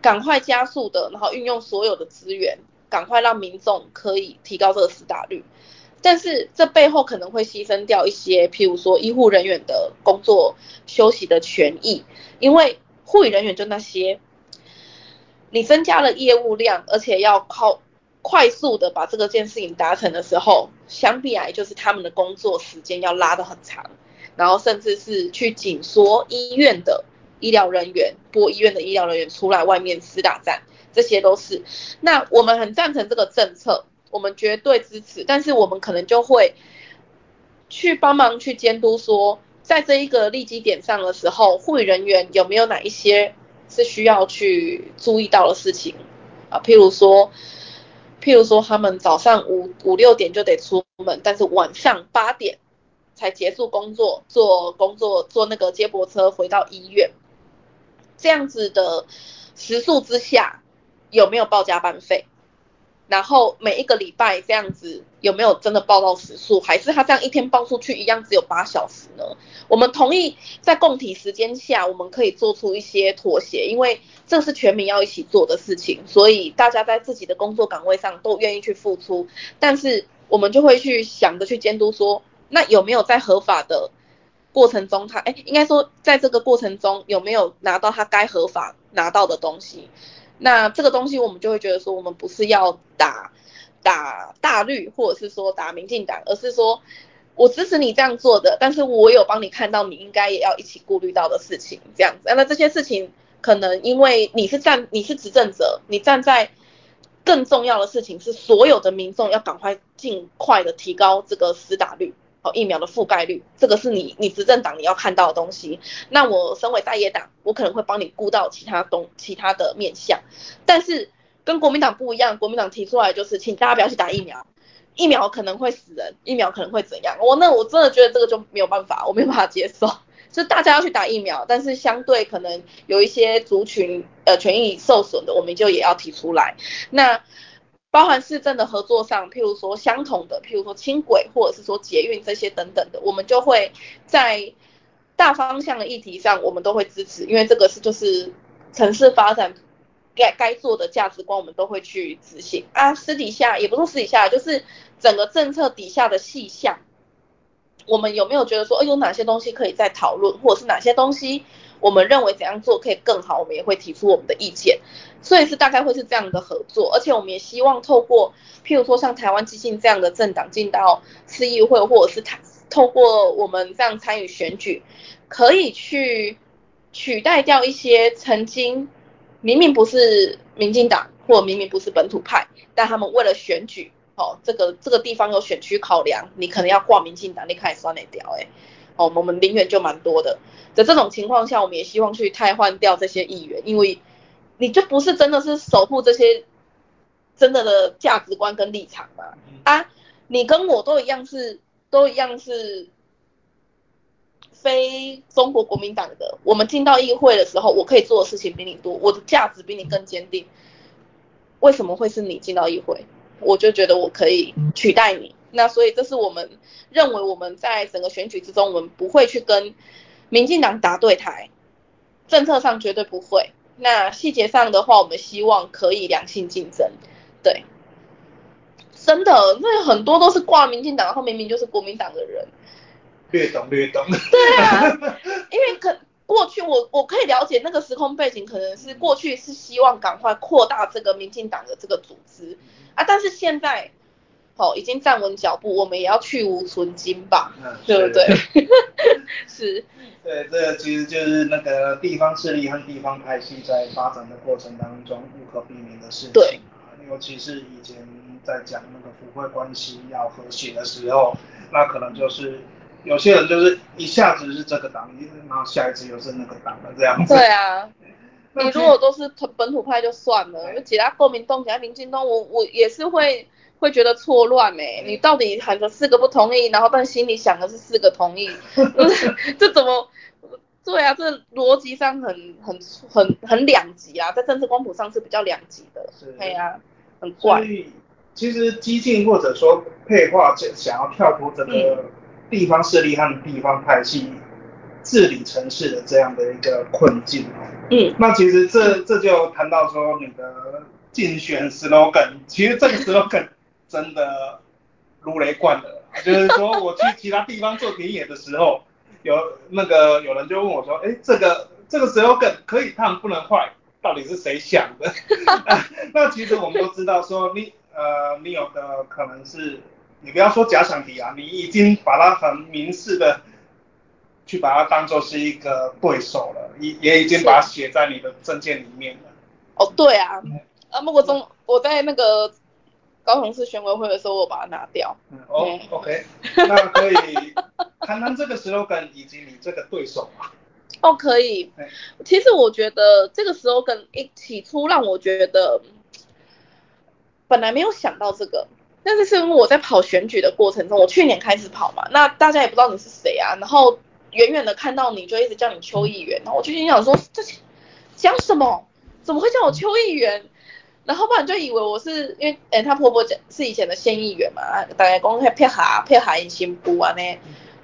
赶快加速的，然后运用所有的资源，赶快让民众可以提高这个死打率。但是这背后可能会牺牲掉一些，譬如说医护人员的工作休息的权益，因为护理人员就那些，你增加了业务量，而且要靠快速的把这个件事情达成的时候，相比来就是他们的工作时间要拉得很长。然后甚至是去紧缩医院的医疗人员，拨医院的医疗人员出来外面厮打战，这些都是。那我们很赞成这个政策，我们绝对支持。但是我们可能就会去帮忙去监督，说在这一个立基点上的时候，护理人员有没有哪一些是需要去注意到的事情啊？譬如说，譬如说他们早上五五六点就得出门，但是晚上八点。才结束工作，坐工作坐那个接驳车回到医院，这样子的时速之下有没有报加班费？然后每一个礼拜这样子有没有真的报到时速？还是他这样一天报出去一样只有八小时呢？我们同意在共体时间下，我们可以做出一些妥协，因为这是全民要一起做的事情，所以大家在自己的工作岗位上都愿意去付出，但是我们就会去想着去监督说。那有没有在合法的过程中，他哎，应该说在这个过程中有没有拿到他该合法拿到的东西？那这个东西我们就会觉得说，我们不是要打打大绿，或者是说打民进党，而是说我支持你这样做的，但是我有帮你看到你应该也要一起顾虑到的事情，这样子。那这些事情可能因为你是站你是执政者，你站在。更重要的事情是，所有的民众要赶快尽快的提高这个施打率。哦，疫苗的覆盖率，这个是你你执政党你要看到的东西。那我身为在野党，我可能会帮你顾到其他东其他的面向。但是跟国民党不一样，国民党提出来就是，请大家不要去打疫苗，疫苗可能会死人，疫苗可能会怎样？我那我真的觉得这个就没有办法，我没有办法接受。就大家要去打疫苗，但是相对可能有一些族群呃权益受损的，我们就也要提出来。那。包含市政的合作上，譬如说相同的，譬如说轻轨或者是说捷运这些等等的，我们就会在大方向的议题上，我们都会支持，因为这个是就是城市发展该该做的价值观，我们都会去执行啊。私底下也不是私底下，就是整个政策底下的细项，我们有没有觉得说，哎，有哪些东西可以再讨论，或者是哪些东西？我们认为怎样做可以更好，我们也会提出我们的意见，所以是大概会是这样的合作，而且我们也希望透过，譬如说像台湾基进这样的政党进到市议会，或者是台透过我们这样参与选举，可以去取代掉一些曾经明明不是民进党，或明明不是本土派，但他们为了选举，哦，这个这个地方有选区考量，你可能要挂民进党，你开始算哪条？哎，哦，我们零元就蛮多的。在这种情况下，我们也希望去汰换掉这些议员，因为你就不是真的是守护这些真的的价值观跟立场嘛？啊，你跟我都一样是，都一样是。非中国国民党的，我们进到议会的时候，我可以做的事情比你多，我的价值比你更坚定。为什么会是你进到议会？我就觉得我可以取代你。那所以这是我们认为我们在整个选举之中，我们不会去跟民进党打对台，政策上绝对不会。那细节上的话，我们希望可以良性竞争。对，真的，那很多都是挂民进党，然后明明就是国民党的人。略懂略懂。对啊，因为可过去我我可以了解那个时空背景，可能是过去是希望赶快扩大这个民进党的这个组织啊，但是现在哦已经站稳脚步，我们也要去无存金吧，对不对？是。对，这个其实就是那个地方势力和地方派系在发展的过程当中不可避免的事情啊，尤其是以前在讲那个腐会关系要和谐的时候，那可能就是。有些人就是一下子是这个党，然后下一次又是那个党的这样子。对啊，你如果都是本土派就算了，其他国民党、其他民进党，我我也是会会觉得错乱哎。你到底喊着四个不同意，然后但心里想的是四个同意，这怎么？对啊，这逻辑上很很很很两极啊，在政治光谱上是比较两极的。是。对啊，很怪。其实激进或者说配化想要跳脱这个。地方势力和地方派系治理城市的这样的一个困境嗯，那其实这这就谈到说你的竞选 slogan，其实这个 slogan 真的如雷贯耳，就是说我去其他地方做田野的时候，有那个有人就问我说，哎，这个这个 slogan 可以烫不能坏，到底是谁想的？那其实我们都知道说你呃你有的可能是。你不要说假想敌啊，你已经把它很明示的去把它当做是一个对手了，也也已经把它写在你的证件里面了。哦，对啊，啊，不过中我在那个高雄市选委会的时候，我把它拿掉。嗯，哦，OK，那可以谈谈这个 slogan 以及你这个对手吗？哦，可以。其实我觉得这个 slogan 一起初让我觉得，本来没有想到这个。但是是因为我在跑选举的过程中，我去年开始跑嘛，那大家也不知道你是谁啊，然后远远的看到你就一直叫你邱议员，然后我就心想说这讲什么？怎么会叫我邱议员？然后不然就以为我是因为诶她婆婆讲是以前的县议员嘛，大家讲配合配合因新妇啊呢，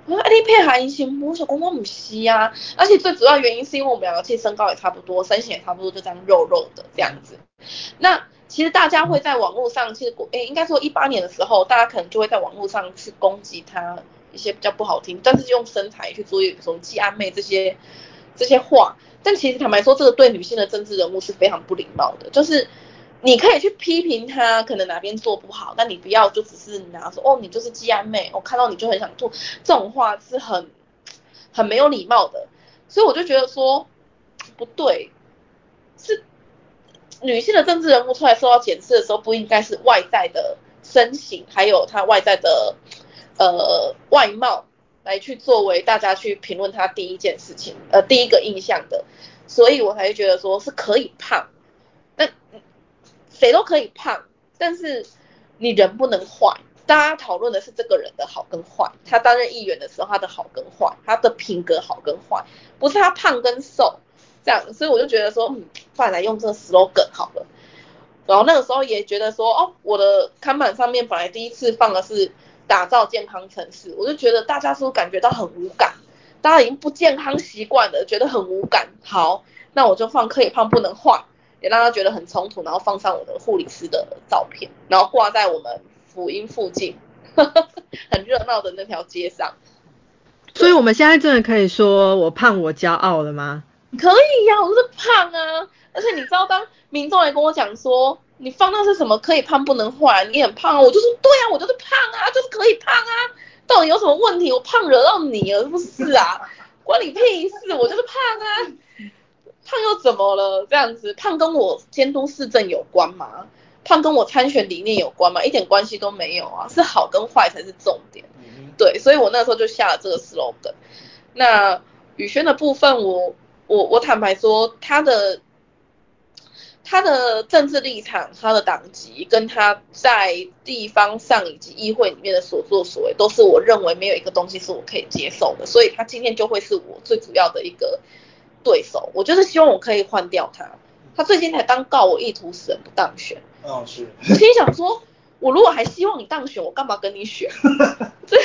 我说哎你配合因新妇，我说公公唔是啊，而且最主要原因是因为我们两个其实身高也差不多，身形也差不多，就这样肉肉的这样子，那。其实大家会在网络上，其实诶，应该说一八年的时候，大家可能就会在网络上去攻击她一些比较不好听，但是用身材去做一种既安妹这些这些话。但其实坦白说，这个对女性的政治人物是非常不礼貌的。就是你可以去批评他可能哪边做不好，但你不要就只是拿说哦，你就是既安妹，我看到你就很想吐，这种话是很很没有礼貌的。所以我就觉得说不对，是。女性的政治人物出来受到检视的时候，不应该是外在的身形，还有她外在的呃外貌来去作为大家去评论她第一件事情，呃第一个印象的，所以我才会觉得说是可以胖，谁都可以胖，但是你人不能坏。大家讨论的是这个人的好跟坏，他担任议员的时候他的好跟坏，他的品格好跟坏，不是他胖跟瘦。这样，所以我就觉得说，嗯，放来用这个 slogan 好了。然后那个时候也觉得说，哦，我的看板上面本来第一次放的是打造健康城市，我就觉得大家是不是感觉到很无感？大家已经不健康习惯了，觉得很无感。好，那我就放可以胖不能坏，也让他觉得很冲突，然后放上我的护理师的照片，然后挂在我们福音附近，很热闹的那条街上。所以我们现在真的可以说我胖我骄傲了吗？可以呀，我就是胖啊，而且你知道，当民众来跟我讲说，你放那是什么可以胖不能坏，你很胖啊，我就说对啊，我就是胖啊，就是可以胖啊，到底有什么问题？我胖惹到你了是不是啊？关你屁事，我就是胖啊，胖又怎么了？这样子，胖跟我监督市政有关吗？胖跟我参选理念有关吗？一点关系都没有啊，是好跟坏才是重点。对，所以我那时候就下了这个 slogan。那宇轩的部分，我我我坦白说，他的他的政治立场、他的党籍，跟他在地方上以及议会里面的所作所为，都是我认为没有一个东西是我可以接受的。所以他今天就会是我最主要的一个对手。我就是希望我可以换掉他。他最近才刚告我意图使人不当选。哦，是。我心想说，我如果还希望你当选，我干嘛跟你选？对。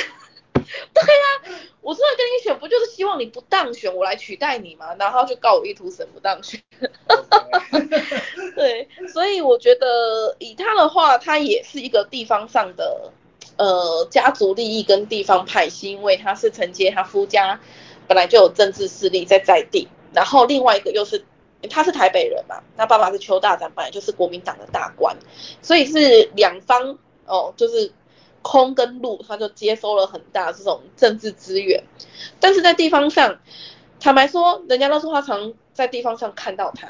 对啊，我出来跟你选，不就是希望你不当选，我来取代你吗？然后就告我意图神不当选。对，所以我觉得以他的话，他也是一个地方上的呃家族利益跟地方派系，因为他是承接他夫家本来就有政治势力在在地，然后另外一个又是他是台北人嘛，他爸爸是邱大展，本来就是国民党的大官，所以是两方哦，就是。空跟路，他就接收了很大这种政治资源，但是在地方上，坦白说，人家都说他常在地方上看到他，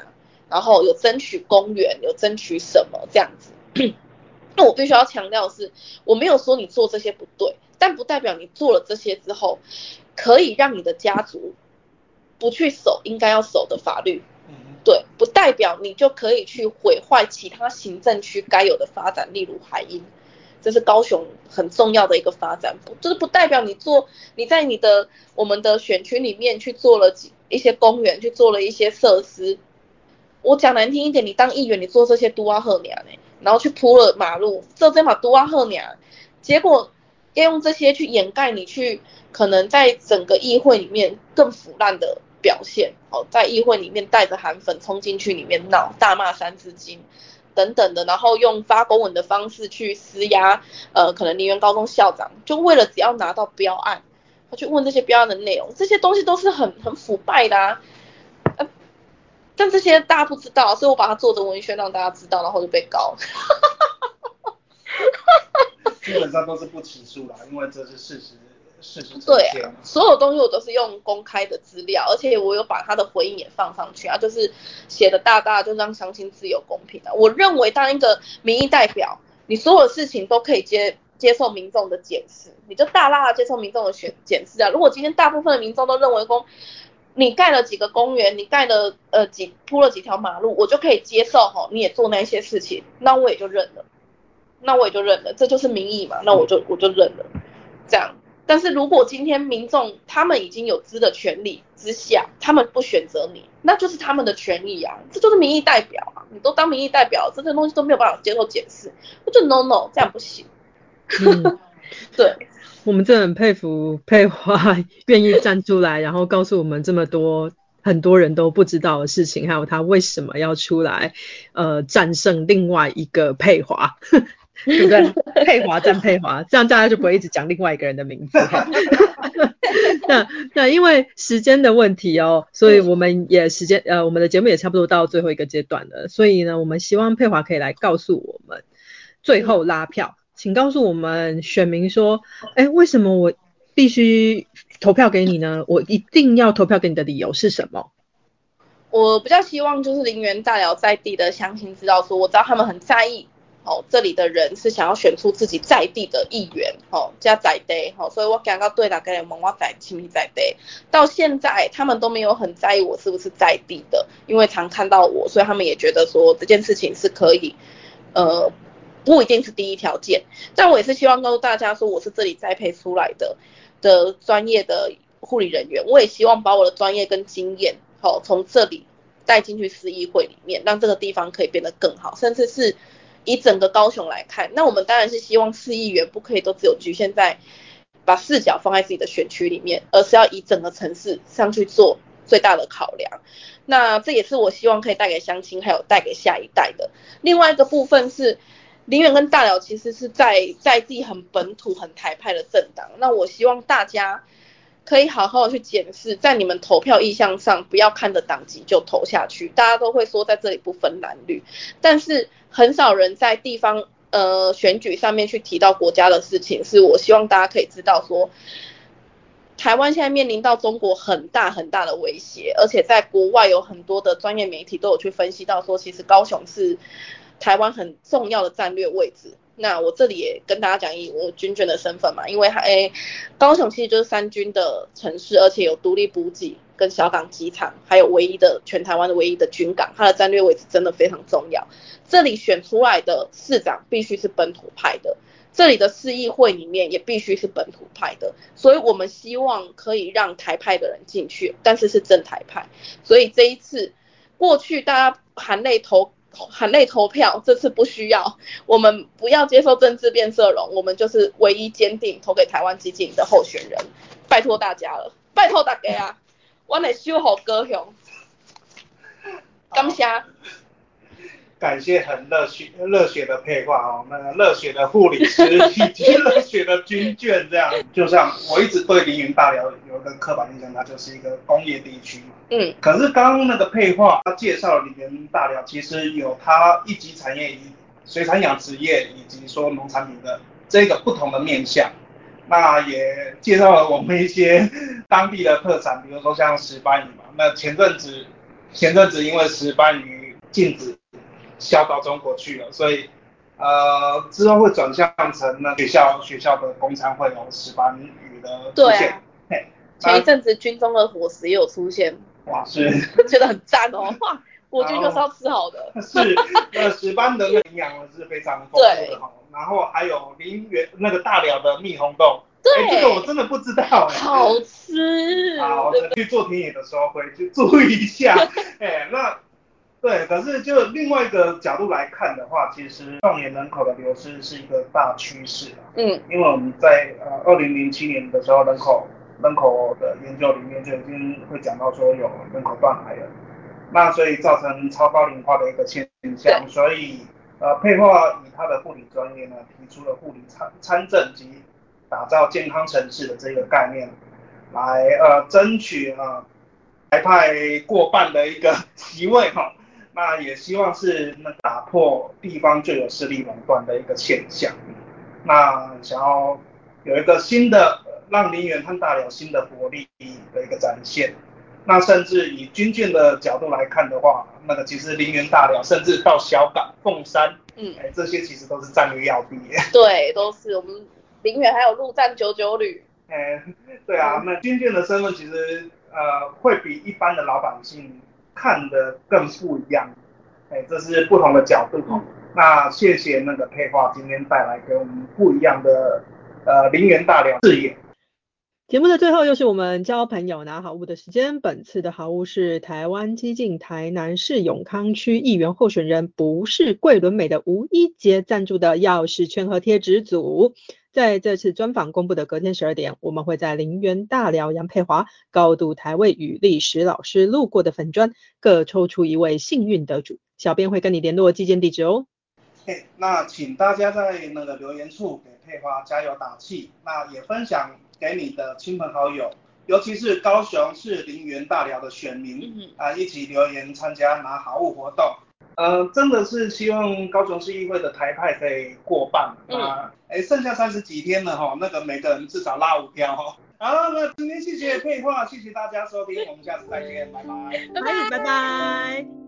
然后有争取公园，有争取什么这样子。那我必须要强调的是，我没有说你做这些不对，但不代表你做了这些之后，可以让你的家族不去守应该要守的法律。对，不代表你就可以去毁坏其他行政区该有的发展，例如海鹰。这是高雄很重要的一个发展，不，就是不代表你做你在你的我们的选区里面去做了几一些公园，去做了一些设施。我讲难听一点，你当议员，你做这些都阿赫娘呢，然后去铺了马路，这这把都阿赫娘，结果要用这些去掩盖你去可能在整个议会里面更腐烂的表现。哦，在议会里面带着韩粉冲进去里面闹，大骂三字经。等等的，然后用发公文的方式去施压，呃，可能林园高中校长就为了只要拿到标案，他去问这些标案的内容，这些东西都是很很腐败的啊，但这些大家不知道，所以我把它做成文宣让大家知道，然后就被告。基本上都是不起诉啦，因为这是事实。对啊，所有东西我都是用公开的资料，而且我有把他的回应也放上去啊，就是写的大大，就让相亲自由公平啊。我认为当一个民意代表，你所有事情都可以接接受民众的检视，你就大大的接受民众的选检视啊。如果今天大部分的民众都认为公，你盖了几个公园，你盖了呃几铺了几条马路，我就可以接受哈，你也做那些事情，那我也就认了，那我也就认了，这就是民意嘛，那我就我就认了，这样。但是如果今天民众他们已经有资的权利之下，他们不选择你，那就是他们的权益啊，这就是民意代表啊，你都当民意代表，这些东西都没有办法接受检视，我就 no no，这样不行。对，我们真的很佩服佩华愿意站出来，然后告诉我们这么多很多人都不知道的事情，还有他为什么要出来呃战胜另外一个佩华。对不对？佩华占佩华，这样大家就不会一直讲另外一个人的名字。那那因为时间的问题哦，所以我们也时间呃，我们的节目也差不多到最后一个阶段了。所以呢，我们希望佩华可以来告诉我们，最后拉票，请告诉我们选民说，哎，为什么我必须投票给你呢？我一定要投票给你的理由是什么？我比较希望就是林园大寮在地的乡亲知道，说我知道他们很在意。哦，这里的人是想要选出自己在地的议员，哦，加在地，哦，所以我刚刚对哪个人问我在亲密在地，到现在他们都没有很在意我是不是在地的，因为常看到我，所以他们也觉得说这件事情是可以，呃，不一定是第一条件，但我也是希望告诉大家说我是这里栽培出来的的专业的护理人员，我也希望把我的专业跟经验，好，从这里带进去市议会里面，让这个地方可以变得更好，甚至是。以整个高雄来看，那我们当然是希望市议员不可以都只有局限在把视角放在自己的选区里面，而是要以整个城市上去做最大的考量。那这也是我希望可以带给乡亲，还有带给下一代的。另外一个部分是，林园跟大寮其实是在在地很本土、很台派的政党。那我希望大家。可以好好的去检视，在你们投票意向上，不要看着党籍就投下去。大家都会说在这里不分蓝绿，但是很少人在地方呃选举上面去提到国家的事情。是我希望大家可以知道说，台湾现在面临到中国很大很大的威胁，而且在国外有很多的专业媒体都有去分析到说，其实高雄是台湾很重要的战略位置。那我这里也跟大家讲以我军眷的身份嘛，因为还高雄其实就是三军的城市，而且有独立补给跟小港机场，还有唯一的全台湾的唯一的军港，它的战略位置真的非常重要。这里选出来的市长必须是本土派的。这里的市议会里面也必须是本土派的，所以我们希望可以让台派的人进去，但是是正台派。所以这一次，过去大家含泪投含泪投票，这次不需要，我们不要接受政治变色龙，我们就是唯一坚定投给台湾基金的候选人，拜托大家了，拜托大家啊，我来守护高雄，感谢。感谢很热血热血的配画哦，那个热血的护理师以及热血的军眷，这样 就像我一直对凌云大寮有一个刻板印象，它就是一个工业地区嘛。嗯。可是刚刚那个配画，他介绍凌云大寮其实有它一级产业以水产养殖业以及说农产品的这个不同的面向，那也介绍了我们一些当地的特产，比如说像石斑鱼嘛。那前阵子前阵子因为石斑鱼禁止。销到中国去了，所以呃之后会转向成那学校学校的公餐会有石斑鱼的出现。对啊。前一阵子军中的伙食也有出现。哇，是。觉得很赞哦，哇，我军就是要吃好的。是，那石斑的那营养是非常丰富的哈。然后还有林园那个大寮的蜜红豆。对。这个我真的不知道哎。好吃。好，去做田野的时候回去注意一下。哎，那。对，可是就另外一个角度来看的话，其实少年人口的流失是一个大趋势嗯，因为我们在呃二零零七年的时候，人口人口的研究里面就已经会讲到说有人口断崖了，那所以造成超高龄化的一个现象。所以呃配化以他的护理专业呢，提出了护理参参政及打造健康城市的这个概念，来呃争取呃台派过半的一个 席位哈。那也希望是能打破地方就有势力垄断的一个现象。那想要有一个新的让林园和大寮新的活力的一个展现。那甚至以军舰的角度来看的话，那个其实林园大寮甚至到小港凤山，嗯，哎，这些其实都是战略要地。对，都是我们林园还有陆战九九旅。哎，对啊，那军舰的身份其实呃会比一般的老百姓。看的更不一样，哎，这是不同的角度。那谢谢那个配画今天带来给我们不一样的呃林园大寮视野。节目的最后又是我们交朋友拿好物的时间，本次的好物是台湾激进台南市永康区议员候选人不是桂纶镁的吴一杰赞助的钥匙圈和贴纸组。在这次专访公布的隔天十二点，我们会在林园大寮杨佩华高度台位与历史老师路过的粉砖各抽出一位幸运得主，小编会跟你联络寄件地址哦。嘿，那请大家在那个留言处给佩华加油打气，那也分享给你的亲朋好友，尤其是高雄市林园大寮的选民啊，一起留言参加拿好物活动。呃，真的是希望高雄市议会的台派可以过半啊！哎，剩下三十几天了哈，那个每个人至少拉五票哈。好，那今天谢谢配话，谢谢大家收听，我们下次再见，拜拜，拜拜，拜拜。